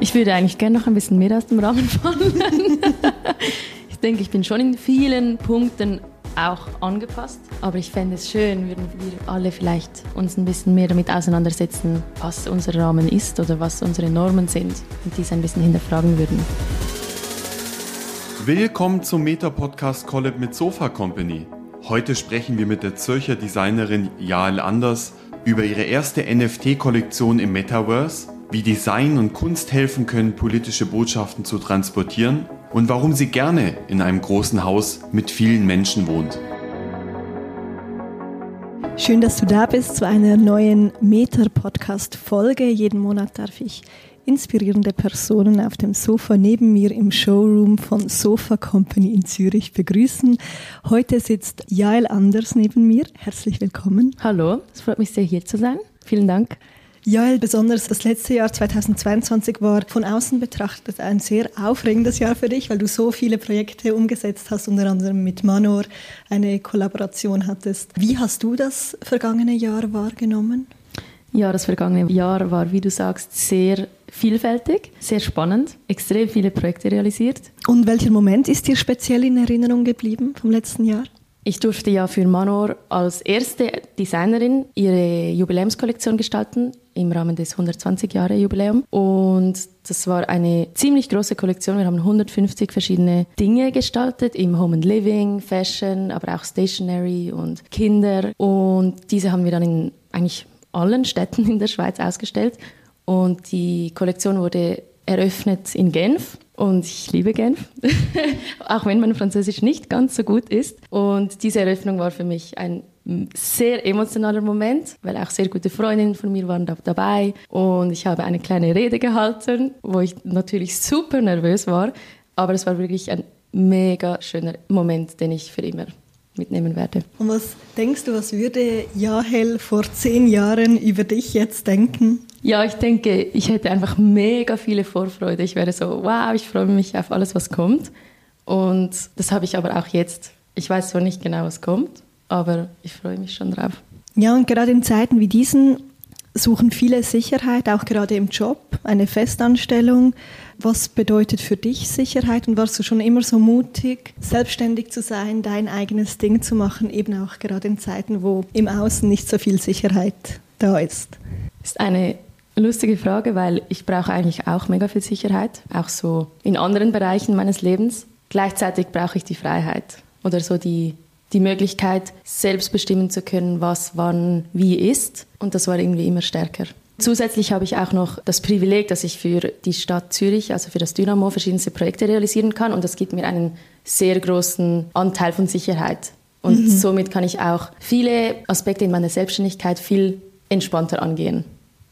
Ich würde eigentlich gerne noch ein bisschen mehr aus dem Rahmen fallen. ich denke, ich bin schon in vielen Punkten auch angepasst. Aber ich fände es schön, würden wir alle vielleicht uns ein bisschen mehr damit auseinandersetzen, was unser Rahmen ist oder was unsere Normen sind und dies ein bisschen hinterfragen würden. Willkommen zum Meta-Podcast Collab mit Sofa Company. Heute sprechen wir mit der Zürcher Designerin Jael Anders über ihre erste NFT-Kollektion im Metaverse, wie Design und Kunst helfen können, politische Botschaften zu transportieren und warum sie gerne in einem großen Haus mit vielen Menschen wohnt. Schön, dass du da bist zu einer neuen Meter-Podcast-Folge. Jeden Monat darf ich inspirierende Personen auf dem Sofa neben mir im Showroom von Sofa Company in Zürich begrüßen. Heute sitzt Jael Anders neben mir. Herzlich willkommen. Hallo, es freut mich sehr hier zu sein. Vielen Dank. Jael, besonders das letzte Jahr 2022 war von außen betrachtet ein sehr aufregendes Jahr für dich, weil du so viele Projekte umgesetzt hast, unter anderem mit Manor eine Kollaboration hattest. Wie hast du das vergangene Jahr wahrgenommen? Ja, das vergangene Jahr war, wie du sagst, sehr vielfältig, sehr spannend, extrem viele Projekte realisiert. Und welcher Moment ist dir speziell in Erinnerung geblieben vom letzten Jahr? Ich durfte ja für Manor als erste Designerin ihre Jubiläumskollektion gestalten im Rahmen des 120 Jahre Jubiläum und das war eine ziemlich große Kollektion. Wir haben 150 verschiedene Dinge gestaltet im Home and Living, Fashion, aber auch Stationery und Kinder. Und diese haben wir dann in eigentlich allen Städten in der Schweiz ausgestellt. Und die Kollektion wurde eröffnet in Genf und ich liebe Genf, auch wenn mein Französisch nicht ganz so gut ist. Und diese Eröffnung war für mich ein sehr emotionaler Moment, weil auch sehr gute Freundinnen von mir waren da dabei und ich habe eine kleine Rede gehalten, wo ich natürlich super nervös war, aber es war wirklich ein mega schöner Moment, den ich für immer mitnehmen werde. Und was denkst du, was würde Jahel vor zehn Jahren über dich jetzt denken? Ja, ich denke, ich hätte einfach mega viele Vorfreude. Ich wäre so, wow, ich freue mich auf alles, was kommt. Und das habe ich aber auch jetzt. Ich weiß zwar nicht genau, was kommt, aber ich freue mich schon drauf. Ja, und gerade in Zeiten wie diesen suchen viele Sicherheit, auch gerade im Job, eine Festanstellung. Was bedeutet für dich Sicherheit und warst du schon immer so mutig, selbstständig zu sein, dein eigenes Ding zu machen, eben auch gerade in Zeiten, wo im Außen nicht so viel Sicherheit da ist? Ist eine lustige Frage, weil ich brauche eigentlich auch mega viel Sicherheit, auch so in anderen Bereichen meines Lebens. Gleichzeitig brauche ich die Freiheit oder so die die Möglichkeit, selbst bestimmen zu können, was wann wie ist. Und das war irgendwie immer stärker. Zusätzlich habe ich auch noch das Privileg, dass ich für die Stadt Zürich, also für das Dynamo, verschiedenste Projekte realisieren kann. Und das gibt mir einen sehr großen Anteil von Sicherheit. Und mhm. somit kann ich auch viele Aspekte in meiner Selbstständigkeit viel entspannter angehen.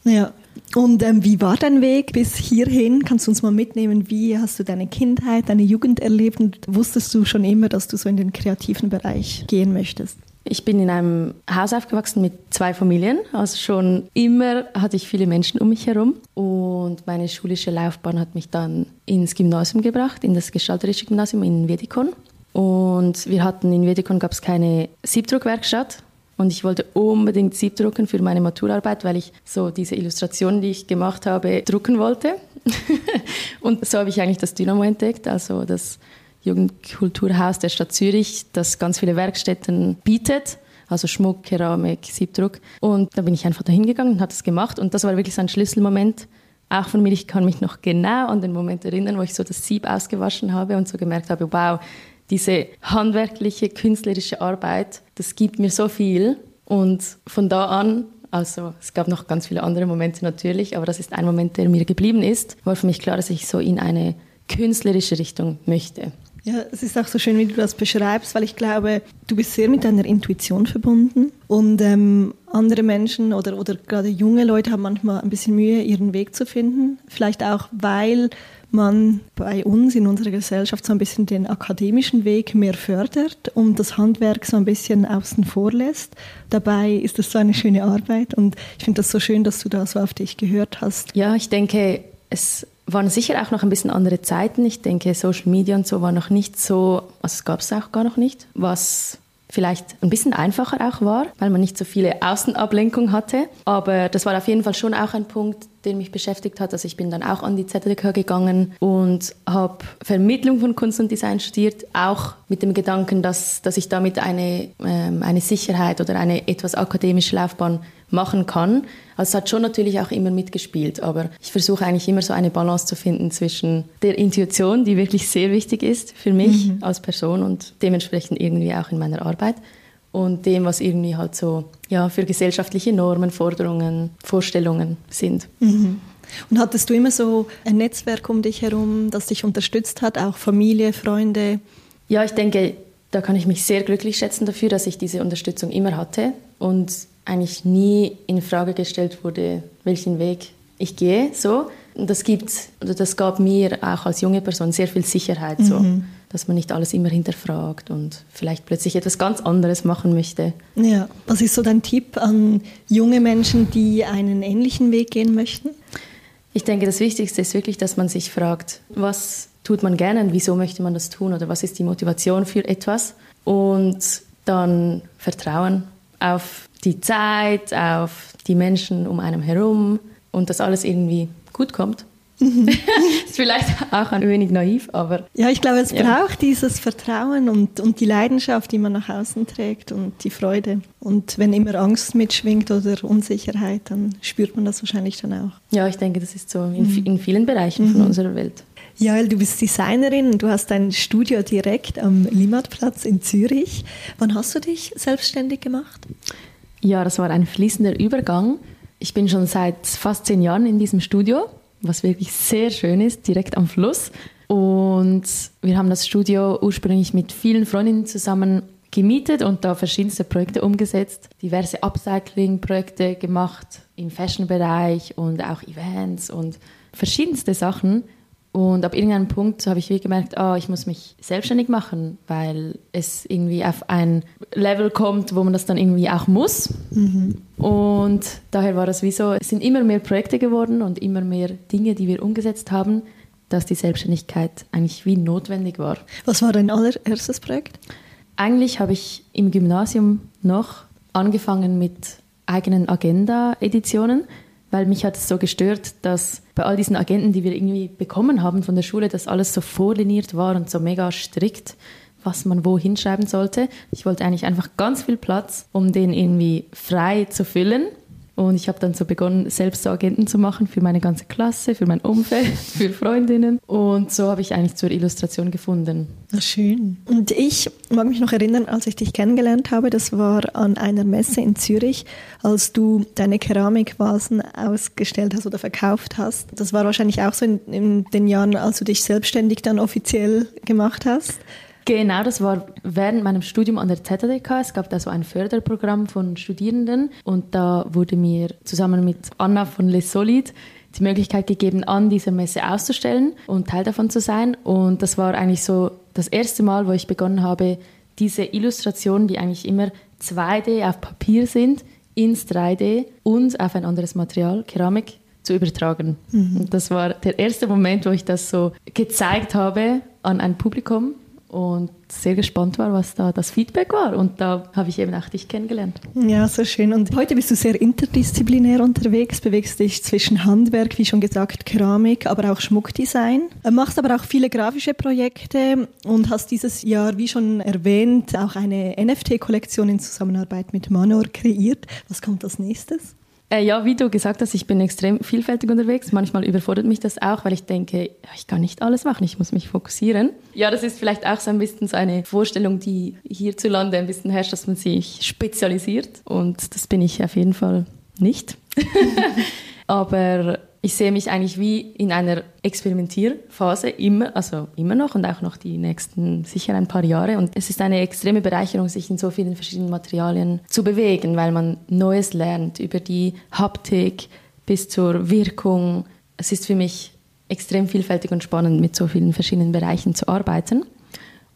Ja, und ähm, wie war dein Weg bis hierhin? Kannst du uns mal mitnehmen? Wie hast du deine Kindheit, deine Jugend erlebt? Und wusstest du schon immer, dass du so in den kreativen Bereich gehen möchtest? Ich bin in einem Haus aufgewachsen mit zwei Familien. Also schon immer hatte ich viele Menschen um mich herum. Und meine schulische Laufbahn hat mich dann ins Gymnasium gebracht, in das gestalterische Gymnasium in Wedikon. Und wir hatten in Wedikon gab es keine Siebdruckwerkstatt. Und ich wollte unbedingt Sieb drucken für meine Maturarbeit, weil ich so diese Illustrationen, die ich gemacht habe, drucken wollte. und so habe ich eigentlich das Dynamo entdeckt, also das Jugendkulturhaus der Stadt Zürich, das ganz viele Werkstätten bietet. Also Schmuck, Keramik, Siebdruck. Und da bin ich einfach dahin gegangen und habe das gemacht. Und das war wirklich so ein Schlüsselmoment, auch von mir. Ich kann mich noch genau an den Moment erinnern, wo ich so das Sieb ausgewaschen habe und so gemerkt habe, wow, diese handwerkliche, künstlerische Arbeit, das gibt mir so viel. Und von da an, also es gab noch ganz viele andere Momente natürlich, aber das ist ein Moment, der mir geblieben ist, war für mich klar, dass ich so in eine künstlerische Richtung möchte. Ja, es ist auch so schön, wie du das beschreibst, weil ich glaube, du bist sehr mit deiner Intuition verbunden und ähm, andere Menschen oder, oder gerade junge Leute haben manchmal ein bisschen Mühe, ihren Weg zu finden. Vielleicht auch, weil man bei uns in unserer Gesellschaft so ein bisschen den akademischen Weg mehr fördert und das Handwerk so ein bisschen außen vor lässt. Dabei ist das so eine schöne Arbeit und ich finde das so schön, dass du da so auf dich gehört hast. Ja, ich denke, es waren sicher auch noch ein bisschen andere Zeiten. Ich denke, Social Media und so war noch nicht so, also es gab es auch gar noch nicht, was vielleicht ein bisschen einfacher auch war, weil man nicht so viele Außenablenkung hatte. Aber das war auf jeden Fall schon auch ein Punkt, der mich beschäftigt hat. Also ich bin dann auch an die ZDK gegangen und habe Vermittlung von Kunst und Design studiert, auch mit dem Gedanken, dass, dass ich damit eine, ähm, eine Sicherheit oder eine etwas akademische Laufbahn machen kann. Also es hat schon natürlich auch immer mitgespielt, aber ich versuche eigentlich immer so eine Balance zu finden zwischen der Intuition, die wirklich sehr wichtig ist für mich mhm. als Person und dementsprechend irgendwie auch in meiner Arbeit und dem, was irgendwie halt so ja, für gesellschaftliche Normen, Forderungen, Vorstellungen sind. Mhm. Und hattest du immer so ein Netzwerk um dich herum, das dich unterstützt hat, auch Familie, Freunde? Ja, ich denke, da kann ich mich sehr glücklich schätzen dafür, dass ich diese Unterstützung immer hatte und eigentlich nie in Frage gestellt wurde, welchen Weg ich gehe. So. Und das gibt, das gab mir auch als junge Person sehr viel Sicherheit. So. Mhm dass man nicht alles immer hinterfragt und vielleicht plötzlich etwas ganz anderes machen möchte. Ja, was ist so dein Tipp an junge Menschen, die einen ähnlichen Weg gehen möchten? Ich denke, das Wichtigste ist wirklich, dass man sich fragt, was tut man gerne und wieso möchte man das tun oder was ist die Motivation für etwas und dann Vertrauen auf die Zeit, auf die Menschen um einem herum und dass alles irgendwie gut kommt. Mhm. ist vielleicht auch ein wenig naiv, aber. Ja, ich glaube, es ja. braucht dieses Vertrauen und, und die Leidenschaft, die man nach außen trägt und die Freude. Und wenn immer Angst mitschwingt oder Unsicherheit, dann spürt man das wahrscheinlich dann auch. Ja, ich denke, das ist so in, mhm. in vielen Bereichen mhm. von unserer Welt. Ja, du bist Designerin und du hast dein Studio direkt am Limmatplatz in Zürich. Wann hast du dich selbstständig gemacht? Ja, das war ein fließender Übergang. Ich bin schon seit fast zehn Jahren in diesem Studio was wirklich sehr schön ist, direkt am Fluss. Und wir haben das Studio ursprünglich mit vielen Freundinnen zusammen gemietet und da verschiedenste Projekte umgesetzt, diverse Upcycling-Projekte gemacht im Fashion-Bereich und auch Events und verschiedenste Sachen. Und ab irgendeinem Punkt habe ich wie gemerkt, oh, ich muss mich selbstständig machen, weil es irgendwie auf ein Level kommt, wo man das dann irgendwie auch muss. Mhm. Und daher war es wie so, es sind immer mehr Projekte geworden und immer mehr Dinge, die wir umgesetzt haben, dass die Selbstständigkeit eigentlich wie notwendig war. Was war dein allererstes Projekt? Eigentlich habe ich im Gymnasium noch angefangen mit eigenen Agenda-Editionen weil mich hat es so gestört, dass bei all diesen Agenten, die wir irgendwie bekommen haben von der Schule, dass alles so vorliniert war und so mega strikt, was man wo hinschreiben sollte. Ich wollte eigentlich einfach ganz viel Platz, um den irgendwie frei zu füllen und ich habe dann so begonnen, selbst so Agenten zu machen für meine ganze Klasse, für mein Umfeld, für Freundinnen. Und so habe ich eigentlich zur Illustration gefunden. Na schön. Und ich mag mich noch erinnern, als ich dich kennengelernt habe, das war an einer Messe in Zürich, als du deine Keramikvasen ausgestellt hast oder verkauft hast. Das war wahrscheinlich auch so in, in den Jahren, als du dich selbstständig dann offiziell gemacht hast. Genau, das war während meinem Studium an der ZDK. Es gab da so ein Förderprogramm von Studierenden und da wurde mir zusammen mit Anna von Les Solid die Möglichkeit gegeben, an dieser Messe auszustellen und Teil davon zu sein. Und das war eigentlich so das erste Mal, wo ich begonnen habe, diese Illustrationen, die eigentlich immer 2D auf Papier sind, ins 3D und auf ein anderes Material, Keramik, zu übertragen. Mhm. Und das war der erste Moment, wo ich das so gezeigt habe an ein Publikum und sehr gespannt war, was da das Feedback war. Und da habe ich eben auch dich kennengelernt. Ja, so schön. Und heute bist du sehr interdisziplinär unterwegs, bewegst dich zwischen Handwerk, wie schon gesagt, Keramik, aber auch Schmuckdesign. Machst aber auch viele grafische Projekte und hast dieses Jahr, wie schon erwähnt, auch eine NFT-Kollektion in Zusammenarbeit mit Manor kreiert. Was kommt als nächstes? Äh, ja, wie du gesagt hast, ich bin extrem vielfältig unterwegs. Manchmal überfordert mich das auch, weil ich denke, ich kann nicht alles machen, ich muss mich fokussieren. Ja, das ist vielleicht auch so ein bisschen so eine Vorstellung, die hierzulande ein bisschen herrscht, dass man sich spezialisiert. Und das bin ich auf jeden Fall nicht. Aber ich sehe mich eigentlich wie in einer Experimentierphase immer, also immer noch und auch noch die nächsten sicher ein paar Jahre. Und es ist eine extreme Bereicherung, sich in so vielen verschiedenen Materialien zu bewegen, weil man Neues lernt über die Haptik bis zur Wirkung. Es ist für mich extrem vielfältig und spannend, mit so vielen verschiedenen Bereichen zu arbeiten.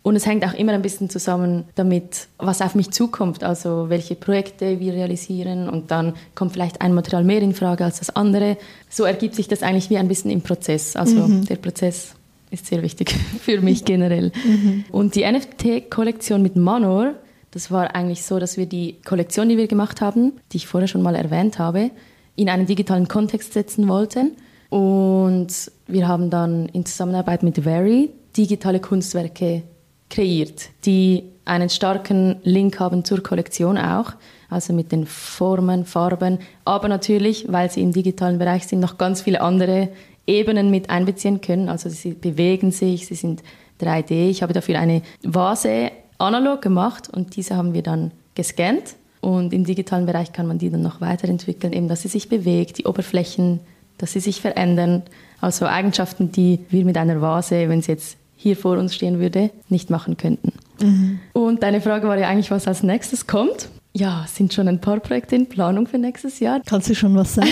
Und es hängt auch immer ein bisschen zusammen damit, was auf mich zukommt, also welche Projekte wir realisieren und dann kommt vielleicht ein Material mehr in Frage als das andere. So ergibt sich das eigentlich wie ein bisschen im Prozess. Also mhm. der Prozess ist sehr wichtig für mich generell. Mhm. Und die NFT-Kollektion mit Manor, das war eigentlich so, dass wir die Kollektion, die wir gemacht haben, die ich vorher schon mal erwähnt habe, in einen digitalen Kontext setzen wollten. Und wir haben dann in Zusammenarbeit mit Very digitale Kunstwerke kreiert, die einen starken Link haben zur Kollektion auch, also mit den Formen, Farben, aber natürlich, weil sie im digitalen Bereich sind, noch ganz viele andere Ebenen mit einbeziehen können. Also sie bewegen sich, sie sind 3D. Ich habe dafür eine Vase analog gemacht und diese haben wir dann gescannt. Und im digitalen Bereich kann man die dann noch weiterentwickeln, eben dass sie sich bewegt, die Oberflächen, dass sie sich verändern. Also Eigenschaften, die wir mit einer Vase, wenn sie jetzt hier vor uns stehen würde, nicht machen könnten. Mhm. Und deine Frage war ja eigentlich, was als nächstes kommt. Ja, sind schon ein paar Projekte in Planung für nächstes Jahr. Kannst du schon was sagen?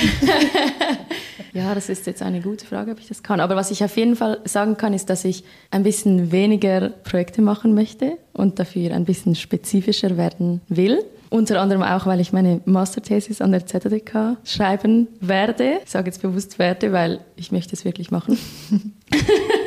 ja, das ist jetzt eine gute Frage, ob ich das kann. Aber was ich auf jeden Fall sagen kann, ist, dass ich ein bisschen weniger Projekte machen möchte und dafür ein bisschen spezifischer werden will. Unter anderem auch, weil ich meine Masterthesis an der ZDK schreiben werde. Ich sage jetzt bewusst werde, weil ich möchte es wirklich machen.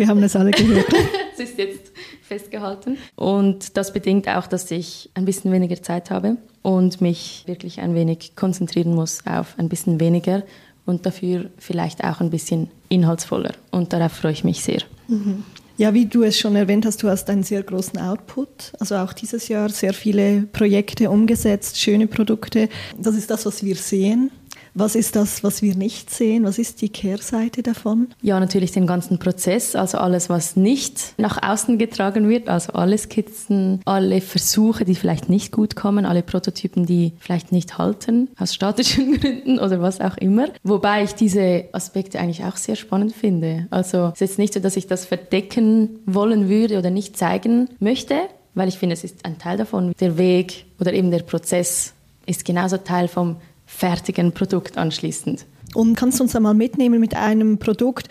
Wir haben das alle gehört. Es ist jetzt festgehalten. Und das bedingt auch, dass ich ein bisschen weniger Zeit habe und mich wirklich ein wenig konzentrieren muss auf ein bisschen weniger und dafür vielleicht auch ein bisschen inhaltsvoller. Und darauf freue ich mich sehr. Mhm. Ja, wie du es schon erwähnt hast, du hast einen sehr großen Output. Also auch dieses Jahr sehr viele Projekte umgesetzt, schöne Produkte. Das ist das, was wir sehen. Was ist das, was wir nicht sehen? Was ist die Kehrseite davon? Ja, natürlich den ganzen Prozess, also alles, was nicht nach außen getragen wird, also alle Skizzen, alle Versuche, die vielleicht nicht gut kommen, alle Prototypen, die vielleicht nicht halten, aus statischen Gründen oder was auch immer. Wobei ich diese Aspekte eigentlich auch sehr spannend finde. Also es ist jetzt nicht so, dass ich das verdecken wollen würde oder nicht zeigen möchte, weil ich finde, es ist ein Teil davon. Der Weg oder eben der Prozess ist genauso Teil vom fertigen Produkt anschließend. Und kannst du uns einmal mitnehmen mit einem Produkt?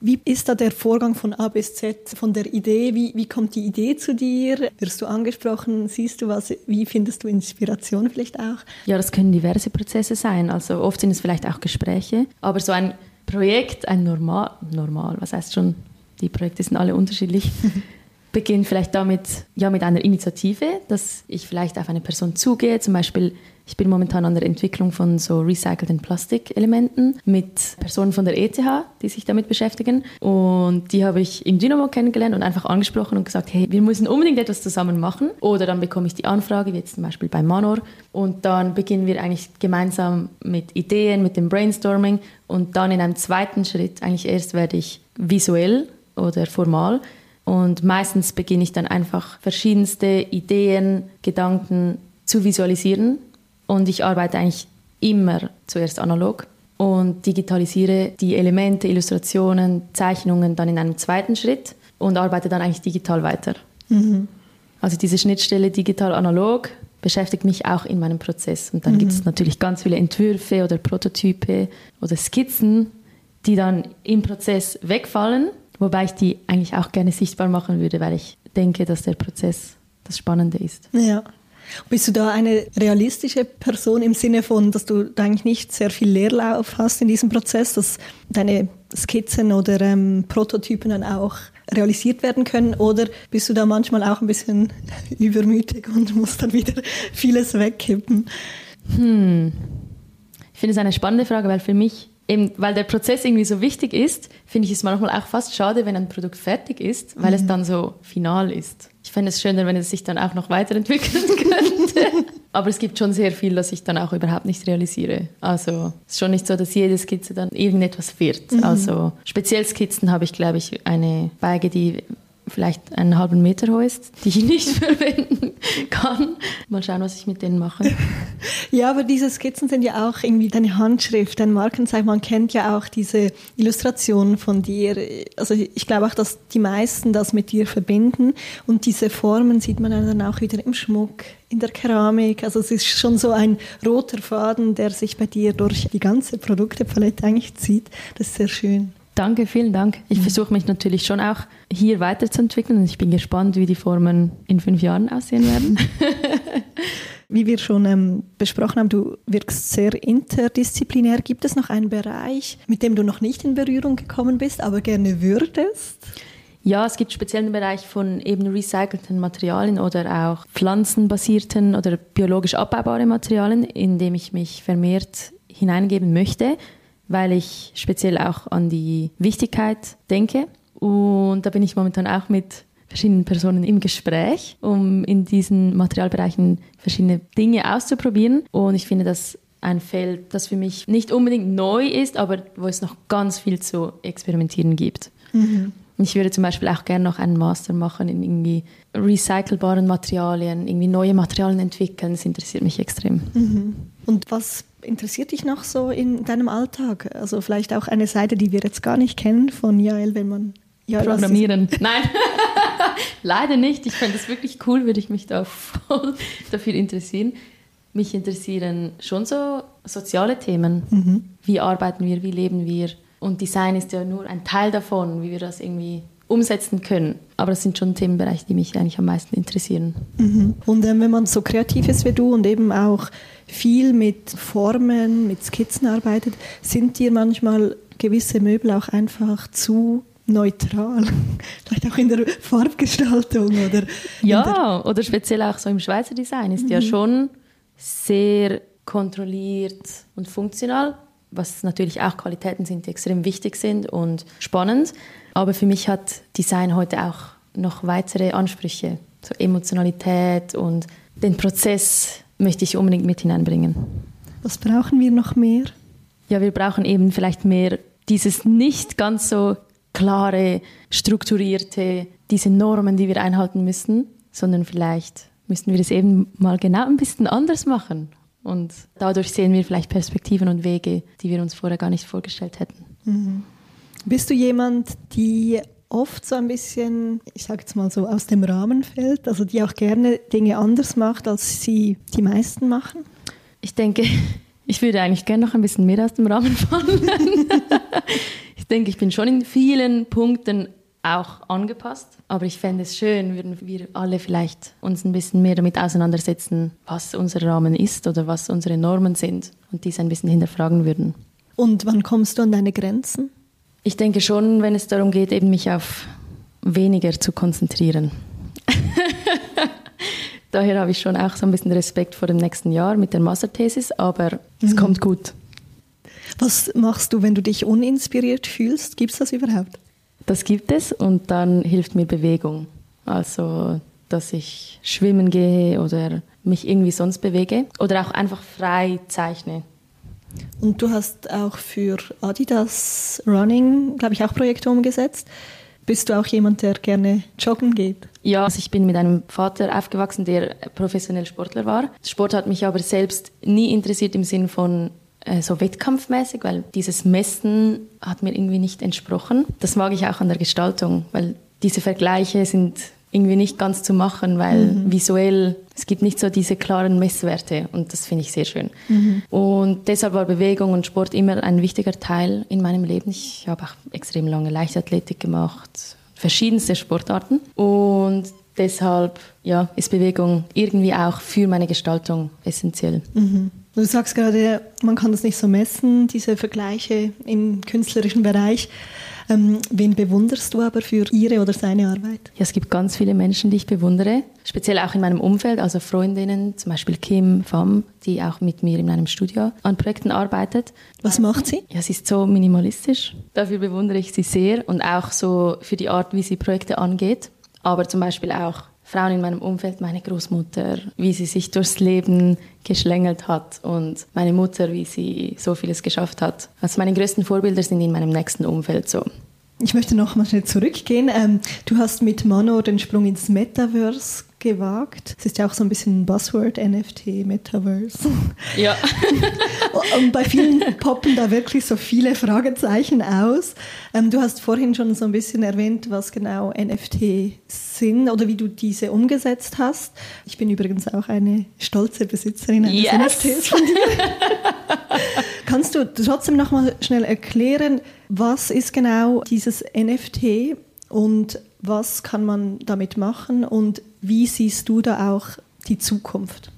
Wie ist da der Vorgang von A bis Z, von der Idee? Wie, wie kommt die Idee zu dir? Wirst du angesprochen? Siehst du was? Wie findest du Inspiration vielleicht auch? Ja, das können diverse Prozesse sein. Also oft sind es vielleicht auch Gespräche. Aber so ein Projekt, ein normal, normal, was heißt schon, die Projekte sind alle unterschiedlich, beginnt vielleicht damit, ja, mit einer Initiative, dass ich vielleicht auf eine Person zugehe, zum Beispiel ich bin momentan an der Entwicklung von so recycelten Plastikelementen mit Personen von der ETH, die sich damit beschäftigen. Und die habe ich im Dynamo kennengelernt und einfach angesprochen und gesagt, hey, wir müssen unbedingt etwas zusammen machen. Oder dann bekomme ich die Anfrage, wie jetzt zum Beispiel bei Manor. Und dann beginnen wir eigentlich gemeinsam mit Ideen, mit dem Brainstorming. Und dann in einem zweiten Schritt, eigentlich erst werde ich visuell oder formal und meistens beginne ich dann einfach verschiedenste Ideen, Gedanken zu visualisieren und ich arbeite eigentlich immer zuerst analog und digitalisiere die Elemente, Illustrationen, Zeichnungen dann in einem zweiten Schritt und arbeite dann eigentlich digital weiter. Mhm. Also diese Schnittstelle digital-analog beschäftigt mich auch in meinem Prozess. Und dann mhm. gibt es natürlich ganz viele Entwürfe oder Prototype oder Skizzen, die dann im Prozess wegfallen, wobei ich die eigentlich auch gerne sichtbar machen würde, weil ich denke, dass der Prozess das Spannende ist. Ja. Bist du da eine realistische Person im Sinne von, dass du eigentlich nicht sehr viel Leerlauf hast in diesem Prozess, dass deine Skizzen oder ähm, Prototypen dann auch realisiert werden können? Oder bist du da manchmal auch ein bisschen übermütig und musst dann wieder vieles wegkippen? Hm. Ich finde es eine spannende Frage, weil für mich eben, weil der Prozess irgendwie so wichtig ist, finde ich es manchmal auch fast schade, wenn ein Produkt fertig ist, weil mhm. es dann so final ist. Ich fände es schöner, wenn es sich dann auch noch weiterentwickeln könnte. Aber es gibt schon sehr viel, das ich dann auch überhaupt nicht realisiere. Also es ist schon nicht so, dass jede Skizze dann irgendetwas wird. Mhm. Also speziell Skizzen habe ich, glaube ich, eine Beige, die vielleicht einen halben Meter hoch ist, die ich nicht verwenden kann. Mal schauen, was ich mit denen mache. Ja, aber diese Skizzen sind ja auch irgendwie deine Handschrift, dein Markenzeichen. Man kennt ja auch diese Illustrationen von dir. Also ich glaube auch, dass die meisten das mit dir verbinden. Und diese Formen sieht man dann auch wieder im Schmuck, in der Keramik. Also es ist schon so ein roter Faden, der sich bei dir durch die ganze Produktepalette eigentlich zieht. Das ist sehr schön. Danke, vielen Dank. Ich mhm. versuche mich natürlich schon auch hier weiterzuentwickeln und ich bin gespannt, wie die Formen in fünf Jahren aussehen werden. wie wir schon ähm, besprochen haben, du wirkst sehr interdisziplinär. Gibt es noch einen Bereich, mit dem du noch nicht in Berührung gekommen bist, aber gerne würdest? Ja, es gibt speziell einen Bereich von eben recycelten Materialien oder auch pflanzenbasierten oder biologisch abbaubaren Materialien, in dem ich mich vermehrt hineingeben möchte, weil ich speziell auch an die Wichtigkeit denke. Und da bin ich momentan auch mit verschiedenen Personen im Gespräch, um in diesen Materialbereichen verschiedene Dinge auszuprobieren. Und ich finde das ein Feld, das für mich nicht unbedingt neu ist, aber wo es noch ganz viel zu experimentieren gibt. Mhm. Ich würde zum Beispiel auch gerne noch einen Master machen in irgendwie recycelbaren Materialien, irgendwie neue Materialien entwickeln. Das interessiert mich extrem. Mhm. Und was interessiert dich noch so in deinem Alltag? Also vielleicht auch eine Seite, die wir jetzt gar nicht kennen von Jael, wenn man Jael Programmieren. Nein, leider nicht. Ich fände es wirklich cool, würde ich mich da voll dafür interessieren. Mich interessieren schon so soziale Themen. Mhm. Wie arbeiten wir, wie leben wir? Und Design ist ja nur ein Teil davon, wie wir das irgendwie umsetzen können. Aber das sind schon Themenbereiche, die mich eigentlich am meisten interessieren. Mhm. Und ähm, wenn man so kreativ ist wie du und eben auch viel mit Formen, mit Skizzen arbeitet, sind dir manchmal gewisse Möbel auch einfach zu neutral, vielleicht auch in der Farbgestaltung oder ja oder speziell auch so im Schweizer Design ist mhm. ja schon sehr kontrolliert und funktional, was natürlich auch Qualitäten sind, die extrem wichtig sind und spannend. Aber für mich hat Design heute auch noch weitere Ansprüche, so Emotionalität und den Prozess möchte ich unbedingt mit hineinbringen. Was brauchen wir noch mehr? Ja, wir brauchen eben vielleicht mehr dieses nicht ganz so klare, strukturierte, diese Normen, die wir einhalten müssen, sondern vielleicht müssten wir das eben mal genau ein bisschen anders machen. Und dadurch sehen wir vielleicht Perspektiven und Wege, die wir uns vorher gar nicht vorgestellt hätten. Mhm. Bist du jemand, die oft so ein bisschen, ich sage jetzt mal so, aus dem Rahmen fällt, also die auch gerne Dinge anders macht, als sie die meisten machen? Ich denke, ich würde eigentlich gerne noch ein bisschen mehr aus dem Rahmen fallen. ich denke, ich bin schon in vielen Punkten auch angepasst. Aber ich fände es schön, würden wir alle vielleicht uns ein bisschen mehr damit auseinandersetzen, was unser Rahmen ist oder was unsere Normen sind und dies ein bisschen hinterfragen würden. Und wann kommst du an deine Grenzen? Ich denke schon, wenn es darum geht, eben mich auf weniger zu konzentrieren. Daher habe ich schon auch so ein bisschen Respekt vor dem nächsten Jahr mit der Masterthesis, aber es mhm. kommt gut. Was machst du, wenn du dich uninspiriert fühlst? Gibt es das überhaupt? Das gibt es und dann hilft mir Bewegung. Also, dass ich schwimmen gehe oder mich irgendwie sonst bewege oder auch einfach frei zeichne. Und du hast auch für Adidas Running, glaube ich, auch Projekte umgesetzt. Bist du auch jemand, der gerne joggen geht? Ja, also ich bin mit einem Vater aufgewachsen, der professionell Sportler war. Sport hat mich aber selbst nie interessiert im Sinn von so wettkampfmäßig, weil dieses Messen hat mir irgendwie nicht entsprochen. Das mag ich auch an der Gestaltung, weil diese Vergleiche sind irgendwie nicht ganz zu machen, weil mhm. visuell, es gibt nicht so diese klaren Messwerte und das finde ich sehr schön. Mhm. Und deshalb war Bewegung und Sport immer ein wichtiger Teil in meinem Leben. Ich habe auch extrem lange Leichtathletik gemacht, verschiedenste Sportarten und deshalb ja, ist Bewegung irgendwie auch für meine Gestaltung essentiell. Mhm. Du sagst gerade, man kann das nicht so messen, diese Vergleiche im künstlerischen Bereich. Ähm, wen bewunderst du aber für ihre oder seine Arbeit? Ja, es gibt ganz viele Menschen, die ich bewundere, speziell auch in meinem Umfeld, also Freundinnen, zum Beispiel Kim Pham, die auch mit mir in einem Studio an Projekten arbeitet. Was macht sie? Ja, sie ist so minimalistisch. Dafür bewundere ich sie sehr und auch so für die Art, wie sie Projekte angeht. Aber zum Beispiel auch Frauen in meinem Umfeld, meine Großmutter, wie sie sich durchs Leben geschlängelt hat und meine Mutter, wie sie so vieles geschafft hat. Also meine größten Vorbilder sind in meinem nächsten Umfeld so. Ich möchte noch mal schnell zurückgehen. Ähm, du hast mit Mano den Sprung ins Metaverse gewagt. Es ist ja auch so ein bisschen ein Buzzword, NFT, Metaverse. Ja. und bei vielen poppen da wirklich so viele Fragezeichen aus. Ähm, du hast vorhin schon so ein bisschen erwähnt, was genau NFT sind oder wie du diese umgesetzt hast. Ich bin übrigens auch eine stolze Besitzerin eines yes. NFTs von dir. Kannst du trotzdem noch mal schnell erklären, was ist genau dieses NFT und was kann man damit machen und wie siehst du da auch die Zukunft?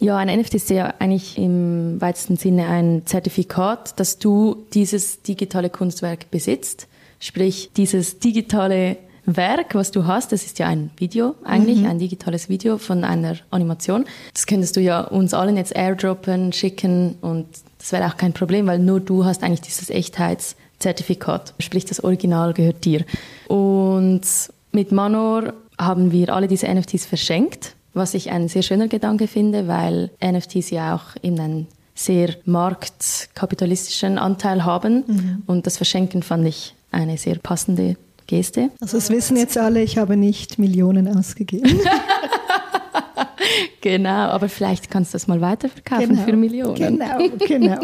Ja, ein NFT ist ja eigentlich im weitesten Sinne ein Zertifikat, dass du dieses digitale Kunstwerk besitzt. Sprich, dieses digitale Werk, was du hast, das ist ja ein Video eigentlich, mhm. ein digitales Video von einer Animation. Das könntest du ja uns allen jetzt airdroppen, schicken und Das wäre auch kein Problem, weil nur du hast eigentlich dieses Echtheitszertifikat. Sprich, das Original gehört dir. Und mit Manor haben wir alle diese NFTs verschenkt, was ich ein sehr schöner Gedanke finde, weil NFTs ja auch eben einen sehr marktkapitalistischen Anteil haben. Mhm. Und das Verschenken fand ich eine sehr passende Geste. Also das wissen jetzt alle, ich habe nicht Millionen ausgegeben. genau, aber vielleicht kannst du das mal weiterverkaufen genau, für Millionen. Genau, genau.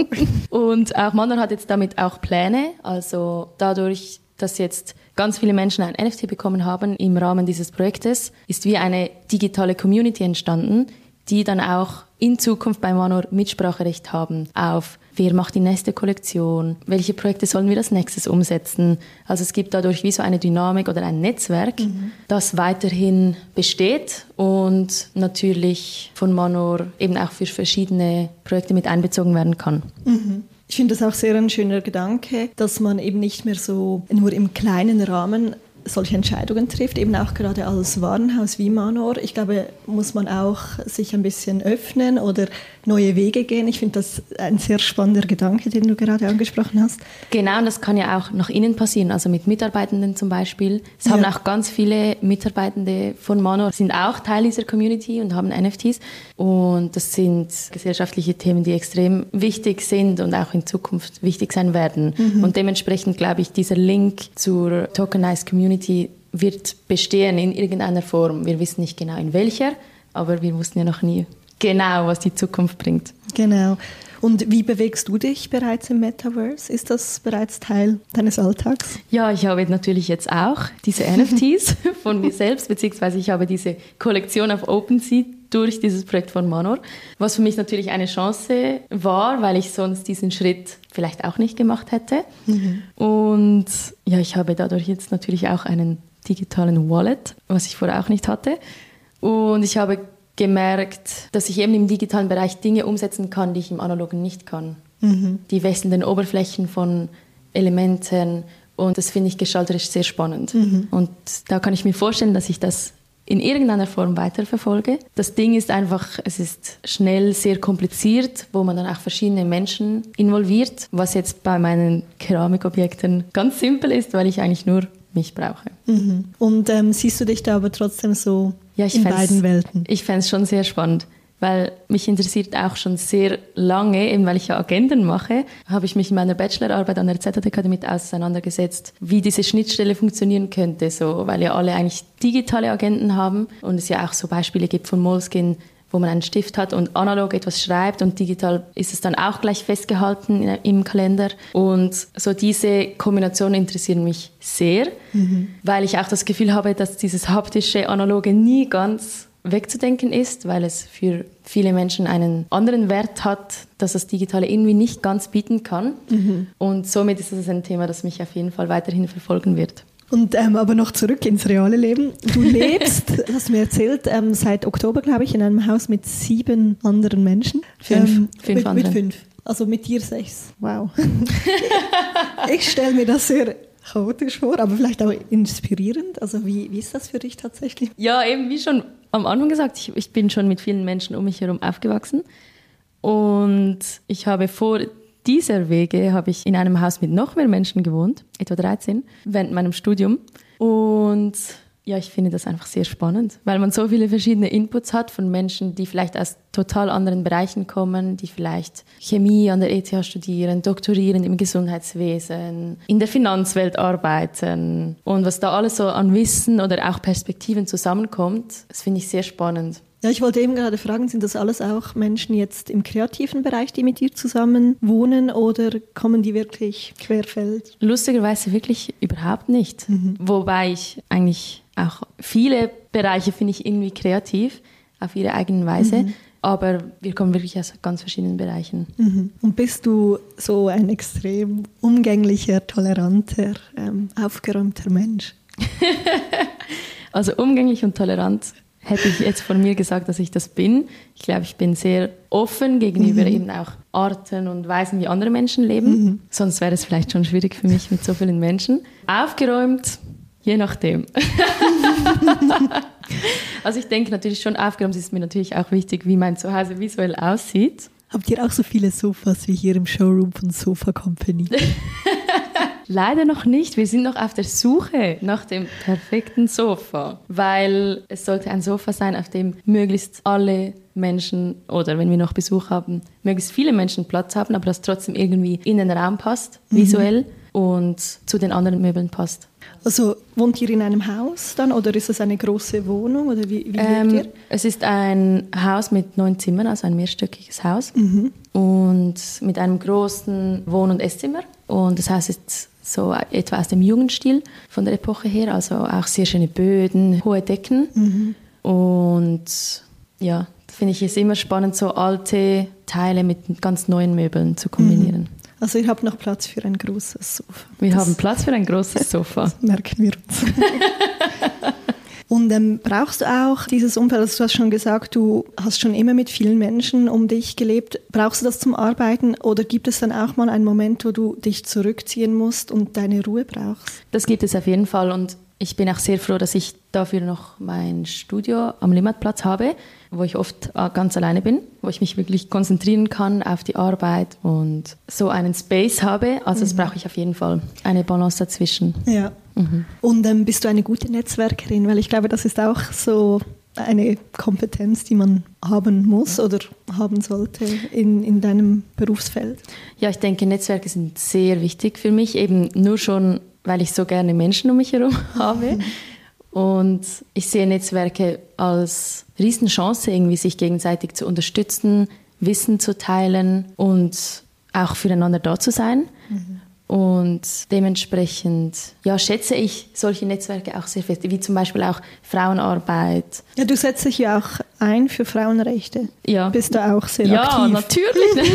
Und auch Manor hat jetzt damit auch Pläne. Also dadurch, dass jetzt ganz viele Menschen ein NFT bekommen haben im Rahmen dieses Projektes, ist wie eine digitale Community entstanden, die dann auch in Zukunft bei Manor Mitspracherecht haben auf wer macht die nächste Kollektion, welche Projekte sollen wir als nächstes umsetzen. Also es gibt dadurch wie so eine Dynamik oder ein Netzwerk, mhm. das weiterhin besteht und natürlich von Manor eben auch für verschiedene Projekte mit einbezogen werden kann. Mhm. Ich finde das auch sehr ein schöner Gedanke, dass man eben nicht mehr so nur im kleinen Rahmen solche Entscheidungen trifft, eben auch gerade als Warenhaus wie Manor. Ich glaube, muss man auch sich ein bisschen öffnen oder neue Wege gehen. Ich finde das ein sehr spannender Gedanke, den du gerade angesprochen hast. Genau, und das kann ja auch nach innen passieren, also mit Mitarbeitenden zum Beispiel. Es ja. haben auch ganz viele Mitarbeitende von Manor, sind auch Teil dieser Community und haben NFTs. Und das sind gesellschaftliche Themen, die extrem wichtig sind und auch in Zukunft wichtig sein werden. Mhm. Und dementsprechend glaube ich, dieser Link zur Tokenized Community wird bestehen in irgendeiner Form. Wir wissen nicht genau in welcher, aber wir wussten ja noch nie genau, was die Zukunft bringt. Genau. Und wie bewegst du dich bereits im Metaverse? Ist das bereits Teil deines Alltags? Ja, ich habe natürlich jetzt auch diese NFTs von mir selbst, beziehungsweise ich habe diese Kollektion auf OpenSea durch dieses Projekt von Manor, was für mich natürlich eine Chance war, weil ich sonst diesen Schritt vielleicht auch nicht gemacht hätte. Mhm. Und ja, ich habe dadurch jetzt natürlich auch einen digitalen Wallet, was ich vorher auch nicht hatte. Und ich habe gemerkt, dass ich eben im digitalen Bereich Dinge umsetzen kann, die ich im analogen nicht kann. Mhm. Die wechselnden Oberflächen von Elementen und das finde ich gestalterisch sehr spannend. Mhm. Und da kann ich mir vorstellen, dass ich das in irgendeiner Form weiterverfolge. Das Ding ist einfach, es ist schnell sehr kompliziert, wo man dann auch verschiedene Menschen involviert, was jetzt bei meinen Keramikobjekten ganz simpel ist, weil ich eigentlich nur mich brauche. Mhm. Und ähm, siehst du dich da aber trotzdem so ja, in beiden Welten? Ich fände es schon sehr spannend, weil mich interessiert auch schon sehr lange, eben weil ich ja Agenden mache, habe ich mich in meiner Bachelorarbeit an der ZHDK damit auseinandergesetzt, wie diese Schnittstelle funktionieren könnte, so, weil ja alle eigentlich digitale Agenten haben und es ja auch so Beispiele gibt von Moleskin, wo man einen Stift hat und analog etwas schreibt und digital ist es dann auch gleich festgehalten im Kalender. Und so diese Kombinationen interessieren mich sehr, mhm. weil ich auch das Gefühl habe, dass dieses haptische Analoge nie ganz wegzudenken ist, weil es für viele Menschen einen anderen Wert hat, dass das Digitale irgendwie nicht ganz bieten kann. Mhm. Und somit ist es ein Thema, das mich auf jeden Fall weiterhin verfolgen wird. Und ähm, aber noch zurück ins reale Leben. Du lebst, hast mir erzählt, ähm, seit Oktober, glaube ich, in einem Haus mit sieben anderen Menschen. Fünf. Ähm, fünf mit, mit, fünf. Also mit dir sechs. Wow. ich stelle mir das sehr chaotisch vor, aber vielleicht auch inspirierend. Also wie, wie ist das für dich tatsächlich? Ja, eben wie schon am Anfang gesagt, ich, ich bin schon mit vielen Menschen um mich herum aufgewachsen. Und ich habe vor dieser Wege habe ich in einem Haus mit noch mehr Menschen gewohnt, etwa 13, während meinem Studium. Und ja, ich finde das einfach sehr spannend, weil man so viele verschiedene Inputs hat von Menschen, die vielleicht aus total anderen Bereichen kommen, die vielleicht Chemie an der ETH studieren, doktorieren im Gesundheitswesen, in der Finanzwelt arbeiten und was da alles so an Wissen oder auch Perspektiven zusammenkommt, das finde ich sehr spannend. Ja, ich wollte eben gerade fragen, sind das alles auch Menschen jetzt im kreativen Bereich, die mit dir zusammen wohnen oder kommen die wirklich querfeld? Lustigerweise wirklich überhaupt nicht. Mhm. Wobei ich eigentlich auch viele Bereiche finde ich irgendwie kreativ auf ihre eigene Weise. Mhm. Aber wir kommen wirklich aus ganz verschiedenen Bereichen. Mhm. Und bist du so ein extrem umgänglicher, toleranter, ähm, aufgeräumter Mensch? also umgänglich und tolerant hätte ich jetzt von mir gesagt, dass ich das bin. Ich glaube, ich bin sehr offen gegenüber mhm. eben auch Arten und Weisen, wie andere Menschen leben. Mhm. Sonst wäre es vielleicht schon schwierig für mich mit so vielen Menschen. Aufgeräumt, je nachdem. also ich denke natürlich schon, aufgeräumt ist mir natürlich auch wichtig, wie mein Zuhause visuell aussieht. Habt ihr auch so viele Sofas wie hier im Showroom von Sofa Company? Leider noch nicht. Wir sind noch auf der Suche nach dem perfekten Sofa, weil es sollte ein Sofa sein, auf dem möglichst alle Menschen oder wenn wir noch Besuch haben, möglichst viele Menschen Platz haben, aber das trotzdem irgendwie in den Raum passt, mhm. visuell und zu den anderen Möbeln passt. Also wohnt ihr in einem Haus dann oder ist es eine große Wohnung oder wie, wie ähm, lebt ihr? Es ist ein Haus mit neun Zimmern, also ein mehrstöckiges Haus mhm. und mit einem großen Wohn- und Esszimmer. Und das Haus ist so etwa aus dem Jugendstil von der Epoche her, also auch sehr schöne Böden, hohe Decken mhm. und ja, finde ich es immer spannend, so alte Teile mit ganz neuen Möbeln zu kombinieren. Mhm. Also ihr habt noch Platz für ein großes Sofa. Wir das haben Platz für ein großes Sofa. Das merken wir uns. Und ähm, brauchst du auch dieses Umfeld? Also du hast schon gesagt, du hast schon immer mit vielen Menschen um dich gelebt. Brauchst du das zum Arbeiten oder gibt es dann auch mal einen Moment, wo du dich zurückziehen musst und deine Ruhe brauchst? Das gibt es auf jeden Fall und ich bin auch sehr froh, dass ich dafür noch mein Studio am Limmatplatz habe, wo ich oft äh, ganz alleine bin, wo ich mich wirklich konzentrieren kann auf die Arbeit und so einen Space habe. Also das mhm. brauche ich auf jeden Fall, eine Balance dazwischen. Ja. Mhm. Und ähm, bist du eine gute Netzwerkerin? Weil ich glaube, das ist auch so eine Kompetenz, die man haben muss oder haben sollte in, in deinem Berufsfeld? Ja, ich denke, Netzwerke sind sehr wichtig für mich, eben nur schon, weil ich so gerne Menschen um mich herum habe. Und ich sehe Netzwerke als Riesenchance, irgendwie sich gegenseitig zu unterstützen, Wissen zu teilen und auch füreinander da zu sein. Mhm. Und dementsprechend ja, schätze ich solche Netzwerke auch sehr fest, wie zum Beispiel auch Frauenarbeit. Ja, du setzt dich ja auch ein für Frauenrechte. Ja. Bist du auch sehr ja, aktiv. Ja, natürlich.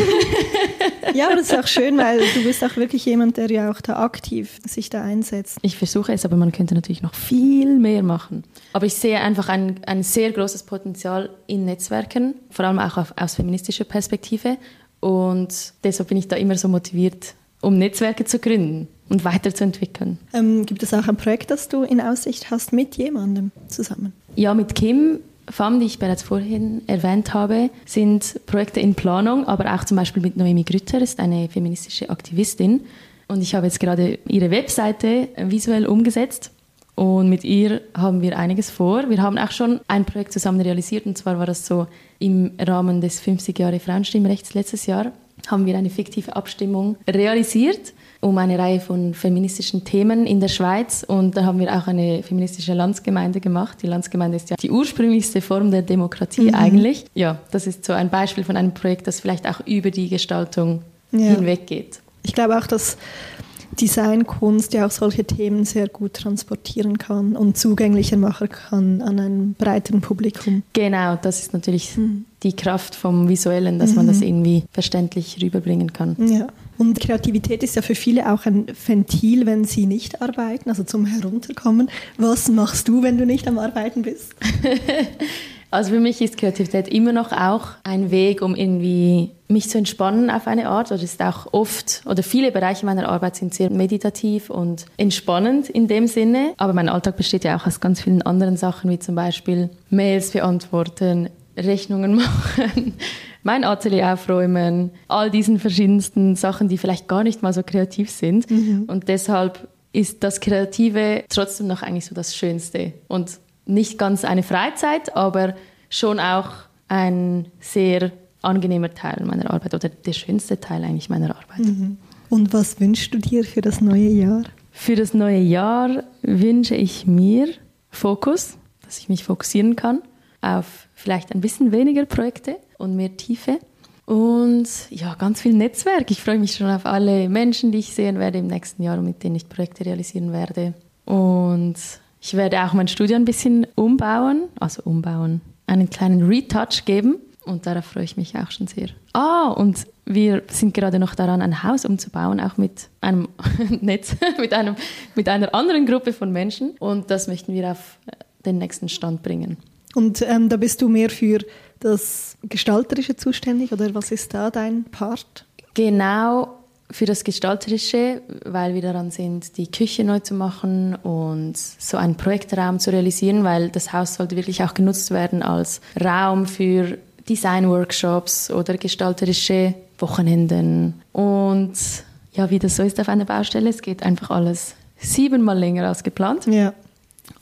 ja, aber das ist auch schön, weil du bist auch wirklich jemand, der ja auch da aktiv sich da einsetzt. Ich versuche es, aber man könnte natürlich noch viel mehr machen. Aber ich sehe einfach ein, ein sehr großes Potenzial in Netzwerken, vor allem auch auf, aus feministischer Perspektive. Und deshalb bin ich da immer so motiviert, um Netzwerke zu gründen und weiterzuentwickeln. Ähm, gibt es auch ein Projekt, das du in Aussicht hast mit jemandem zusammen? Ja, mit Kim. FAM, die ich bereits vorhin erwähnt habe, sind Projekte in Planung, aber auch zum Beispiel mit Noemi Grütter, ist eine feministische Aktivistin. Und ich habe jetzt gerade ihre Webseite visuell umgesetzt und mit ihr haben wir einiges vor. Wir haben auch schon ein Projekt zusammen realisiert und zwar war das so im Rahmen des 50 Jahre Frauenstimmrechts letztes Jahr haben wir eine fiktive Abstimmung realisiert um eine Reihe von feministischen Themen in der Schweiz. Und da haben wir auch eine feministische Landsgemeinde gemacht. Die Landsgemeinde ist ja die ursprünglichste Form der Demokratie mhm. eigentlich. Ja, das ist so ein Beispiel von einem Projekt, das vielleicht auch über die Gestaltung ja. hinweggeht. Ich glaube auch, dass Designkunst ja auch solche Themen sehr gut transportieren kann und zugänglicher machen kann an einem breiteren Publikum. Genau, das ist natürlich mhm. Die Kraft vom Visuellen, dass mhm. man das irgendwie verständlich rüberbringen kann. Ja. Und Kreativität ist ja für viele auch ein Ventil, wenn sie nicht arbeiten, also zum Herunterkommen. Was machst du, wenn du nicht am Arbeiten bist? Also für mich ist Kreativität immer noch auch ein Weg, um irgendwie mich zu entspannen auf eine Art. Oder ist auch oft, oder viele Bereiche meiner Arbeit sind sehr meditativ und entspannend in dem Sinne. Aber mein Alltag besteht ja auch aus ganz vielen anderen Sachen, wie zum Beispiel Mails beantworten, Rechnungen machen, mein Atelier aufräumen, all diesen verschiedensten Sachen, die vielleicht gar nicht mal so kreativ sind. Mhm. Und deshalb ist das Kreative trotzdem noch eigentlich so das Schönste. Und nicht ganz eine Freizeit, aber schon auch ein sehr angenehmer Teil meiner Arbeit oder der schönste Teil eigentlich meiner Arbeit. Mhm. Und was wünschst du dir für das neue Jahr? Für das neue Jahr wünsche ich mir Fokus, dass ich mich fokussieren kann auf vielleicht ein bisschen weniger Projekte und mehr Tiefe. Und ja, ganz viel Netzwerk. Ich freue mich schon auf alle Menschen, die ich sehen werde im nächsten Jahr und mit denen ich Projekte realisieren werde. Und ich werde auch mein Studio ein bisschen umbauen, also umbauen, einen kleinen Retouch geben und darauf freue ich mich auch schon sehr. Ah, und wir sind gerade noch daran, ein Haus umzubauen, auch mit einem Netz, mit, einem, mit einer anderen Gruppe von Menschen und das möchten wir auf den nächsten Stand bringen. Und ähm, da bist du mehr für das Gestalterische zuständig oder was ist da dein Part? Genau, für das Gestalterische, weil wir daran sind, die Küche neu zu machen und so einen Projektraum zu realisieren, weil das Haus sollte wirklich auch genutzt werden als Raum für Design-Workshops oder gestalterische Wochenenden. Und ja, wie das so ist auf einer Baustelle, es geht einfach alles siebenmal länger als geplant. Ja,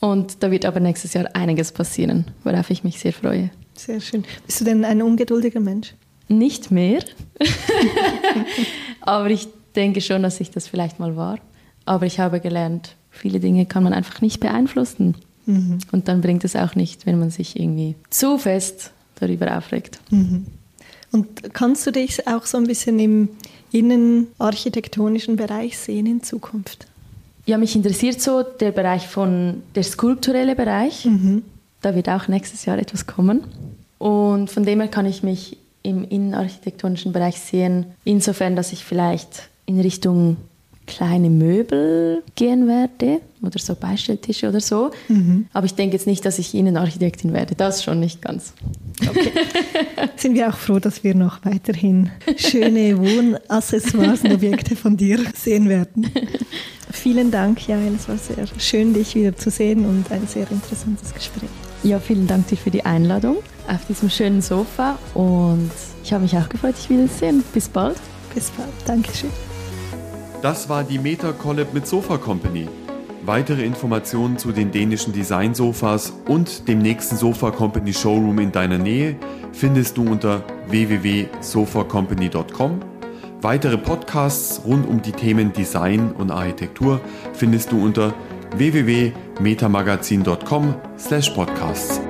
Und da wird aber nächstes Jahr einiges passieren, worauf ich mich sehr freue. sehr schön. Bist du denn ein ungeduldiger Mensch? Nicht mehr, aber ich denke schon, dass ich das vielleicht mal war. Aber ich habe gelernt, viele Dinge kann man einfach nicht beeinflussen. Und dann bringt es auch nicht, wenn man sich irgendwie zu fest darüber aufregt. Und kannst du dich auch so ein bisschen im innenarchitektonischen Bereich sehen in Zukunft? Ja, mich interessiert so der Bereich von der skulpturelle Bereich. Da wird auch nächstes Jahr etwas kommen. Und von dem her kann ich mich im innenarchitektonischen Bereich sehen, insofern, dass ich vielleicht in Richtung kleine Möbel gehen werde oder so Beistelltische oder so. Aber ich denke jetzt nicht, dass ich Innenarchitektin werde. Das schon nicht ganz. Sind wir auch froh, dass wir noch weiterhin schöne Wohnaccessoires und Objekte von dir sehen werden. Vielen Dank, Jael. Es war sehr schön, dich wieder zu sehen und ein sehr interessantes Gespräch. Ja, vielen Dank dir für die Einladung auf diesem schönen Sofa und ich habe mich auch gefreut, dich wiederzusehen. Bis bald. Bis bald. Dankeschön. Das war die Meta Collab mit Sofa Company. Weitere Informationen zu den dänischen Designsofas und dem nächsten Sofa Company Showroom in deiner Nähe findest du unter www.sofacompany.com. Weitere Podcasts rund um die Themen Design und Architektur findest du unter www.metamagazin.com/podcasts.